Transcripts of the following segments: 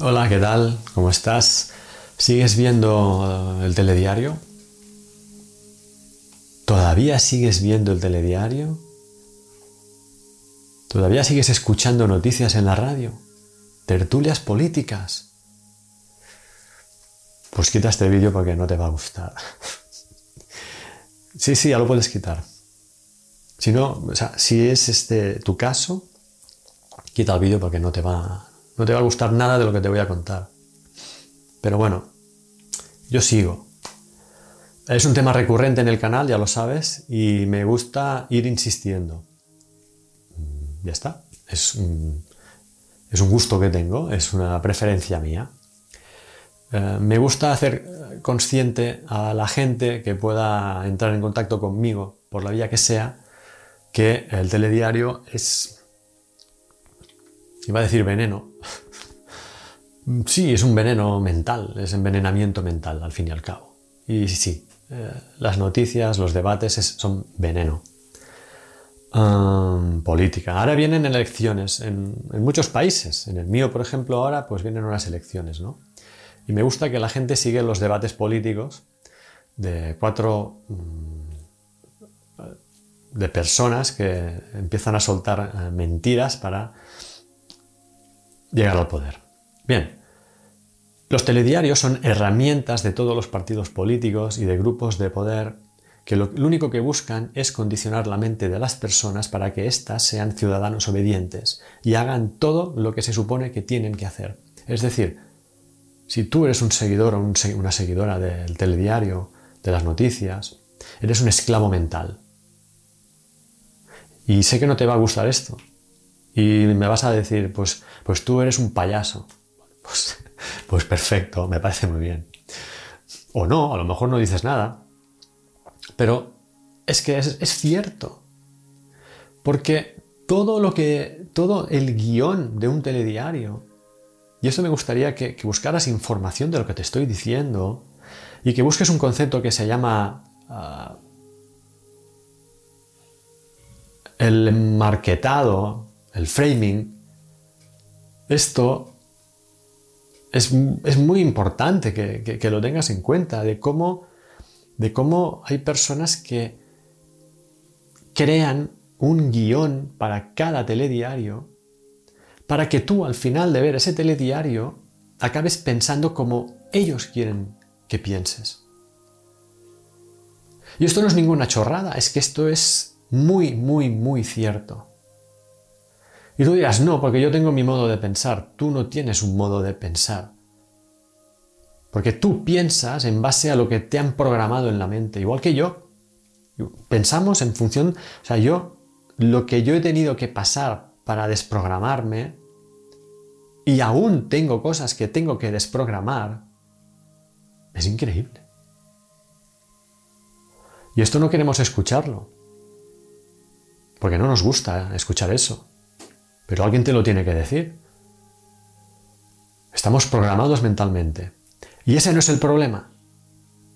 Hola, ¿qué tal? ¿Cómo estás? ¿Sigues viendo eh, el telediario? ¿Todavía sigues viendo el telediario? ¿Todavía sigues escuchando noticias en la radio? ¿Tertulias políticas? Pues quita este vídeo porque no te va a gustar. sí, sí, ya lo puedes quitar. Si no, o sea, si es este tu caso, quita el vídeo porque no te va, no te va a gustar nada de lo que te voy a contar. Pero bueno, yo sigo. Es un tema recurrente en el canal, ya lo sabes, y me gusta ir insistiendo. Ya está. Es un, gusto que tengo, es una preferencia mía. Eh, me gusta hacer consciente a la gente que pueda entrar en contacto conmigo, por la vía que sea, que el telediario es, iba a decir veneno, sí, es un veneno mental, es envenenamiento mental al fin y al cabo. Y sí, eh, las noticias, los debates son veneno. política. Ahora vienen elecciones en, muchos países. En el mío, por ejemplo, ahora pues vienen unas elecciones, ¿no? Y me gusta que la gente siga los debates políticos de cuatro mm, de personas que empiezan a soltar eh, mentiras para llegar al poder. Bien, los telediarios son herramientas de todos los partidos políticos y de grupos de poder que lo, único que buscan es condicionar la mente de las personas para que éstas sean ciudadanos obedientes y hagan todo lo que se supone que tienen que hacer. Es decir, si tú eres un seguidor o una seguidora del telediario, de las noticias, eres un esclavo mental. Y sé que no te va a gustar esto. Y me vas a decir, pues, pues tú eres un payaso. Pues, pues perfecto, me parece muy bien. O no, a lo mejor no dices nada. Pero es que es, cierto. Porque todo lo que, todo el guion de un telediario, y eso me gustaría que, buscaras información de lo que te estoy diciendo, y que busques un concepto que se llama ah, el marketado, el framing, esto es, muy importante que, lo tengas en cuenta, de cómo, de cómo hay personas que crean un guion para cada telediario, para que tú al final de ver ese telediario acabes pensando como ellos quieren que pienses. Y esto no es ninguna chorrada, es que esto es muy, muy, muy cierto. Y tú dirás, no, porque yo tengo mi modo de pensar. Tú no tienes un modo de pensar. Porque tú piensas en base a lo que te han programado en la mente, igual que yo. Pensamos en función, o sea, yo, lo que yo he tenido que pasar para desprogramarme, y aún tengo cosas que tengo que desprogramar, es increíble. Y esto no queremos escucharlo porque no nos gusta escuchar eso. Pero alguien te lo tiene que decir. Estamos programados mentalmente. Y ese no es el problema.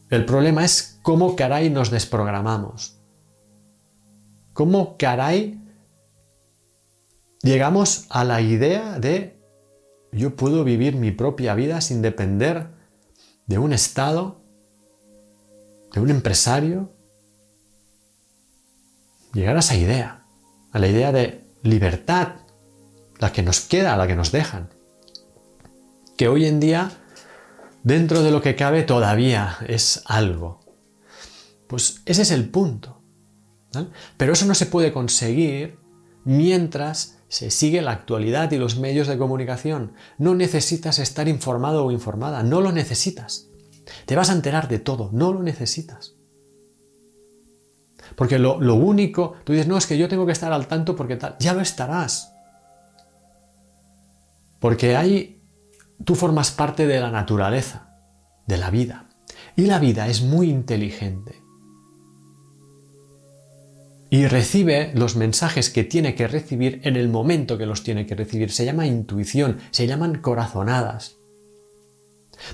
El problema es cómo caray nos desprogramamos. Cómo caray llegamos a la idea de yo puedo vivir mi propia vida sin depender de un Estado, de un empresario, llegar a esa idea, a la idea de libertad, la que nos queda, la que nos dejan. Que hoy en día, dentro de lo que cabe, todavía es algo. Pues ese es el punto. Pero eso no se puede conseguir mientras se sigue la actualidad y los medios de comunicación. No necesitas estar informado o informada, no lo necesitas. Te vas a enterar de todo, no lo necesitas. Porque lo, único, tú dices, no, es que yo tengo que estar al tanto porque tal, ya lo estarás. Porque ahí tú formas parte de la naturaleza, de la vida. Y la vida es muy inteligente. Y recibe los mensajes que tiene que recibir en el momento que los tiene que recibir. Se llama intuición, se llaman corazonadas.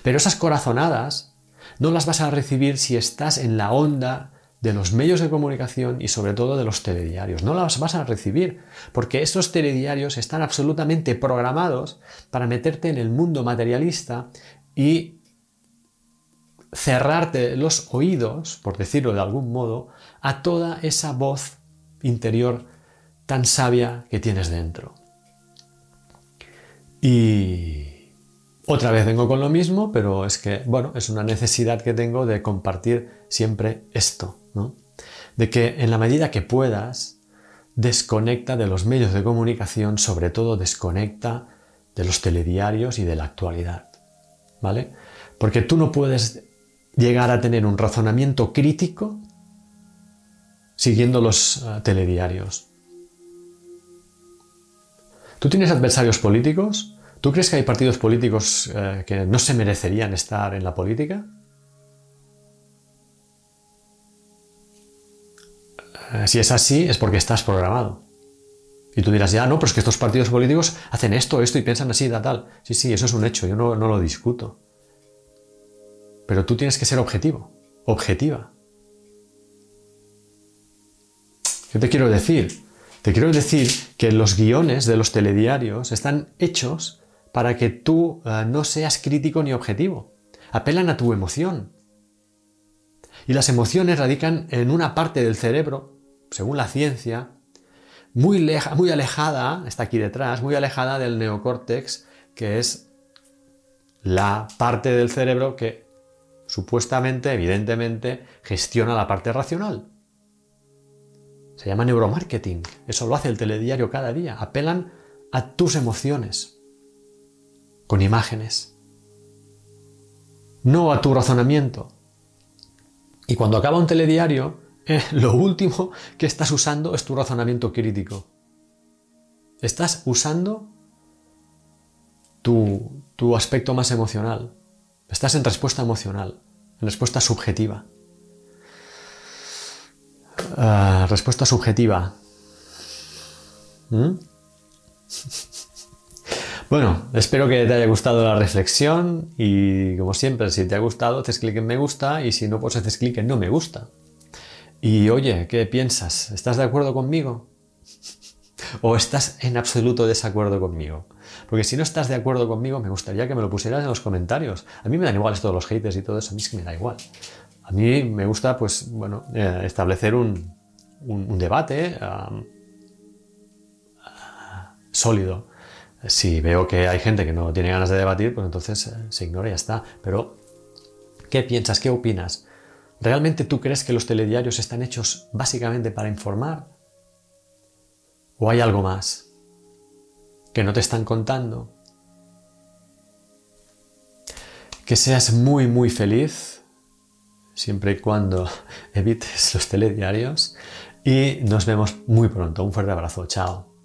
Pero esas corazonadas no las vas a recibir si estás en la onda de los medios de comunicación y sobre todo de los telediarios. No las vas a recibir porque esos telediarios están absolutamente programados para meterte en el mundo materialista y cerrarte los oídos, por decirlo de algún modo, a toda esa voz interior tan sabia que tienes dentro. Y otra vez vengo con lo mismo, pero es que, bueno, es una necesidad que tengo de compartir siempre esto, ¿no? De que en la medida que puedas, desconecta de los medios de comunicación, sobre todo desconecta de los telediarios y de la actualidad, ¿vale? Porque tú no puedes llegar a tener un razonamiento crítico siguiendo los eh, telediarios. ¿Tú tienes adversarios políticos? ¿Tú crees que hay partidos políticos eh, que no se merecerían estar en la política? Eh, si es así, es porque estás programado. Y tú dirás, ya, no, pero es que estos partidos políticos hacen esto, esto y piensan así, da tal. Sí, sí, eso es un hecho, yo no, no lo discuto. Pero tú tienes que ser objetivo, objetiva. ¿Qué te quiero decir? Te quiero decir que los guiones de los telediarios están hechos para que tú eh, no seas crítico ni objetivo. Apelan a tu emoción. Y las emociones radican en una parte del cerebro, según la ciencia, muy, muy alejada, está aquí detrás, muy alejada del neocórtex, que es la parte del cerebro que supuestamente, evidentemente, gestiona la parte racional. Se llama neuromarketing. Eso lo hace el telediario cada día. Apelan a tus emociones con imágenes, no a tu razonamiento. Y cuando acaba un telediario, eh, lo último que estás usando es tu razonamiento crítico. Estás usando tu, tu aspecto más emocional. Estás en respuesta emocional, en respuesta subjetiva. Ah, respuesta subjetiva. ¿Mm? Bueno, espero que te haya gustado la reflexión y como siempre, si te ha gustado, haces clic en me gusta y si no, pues haces clic en no me gusta. Y oye, ¿qué piensas? ¿Estás de acuerdo conmigo? ¿O estás en absoluto desacuerdo conmigo? Porque si no estás de acuerdo conmigo, me gustaría que me lo pusieras en los comentarios. A mí me dan igual esto de los haters y todo eso, a mí es que me da igual. A mí me gusta, pues, bueno, eh, establecer un, debate sólido. Si veo que hay gente que no tiene ganas de debatir, pues entonces eh, se ignora y ya está. Pero, ¿qué piensas? ¿Qué opinas? ¿Realmente tú crees que los telediarios están hechos básicamente para informar? ¿O hay algo más que no te están contando? Que seas muy, muy feliz siempre y cuando evites los telediarios. Y nos vemos muy pronto. Un fuerte abrazo. Chao.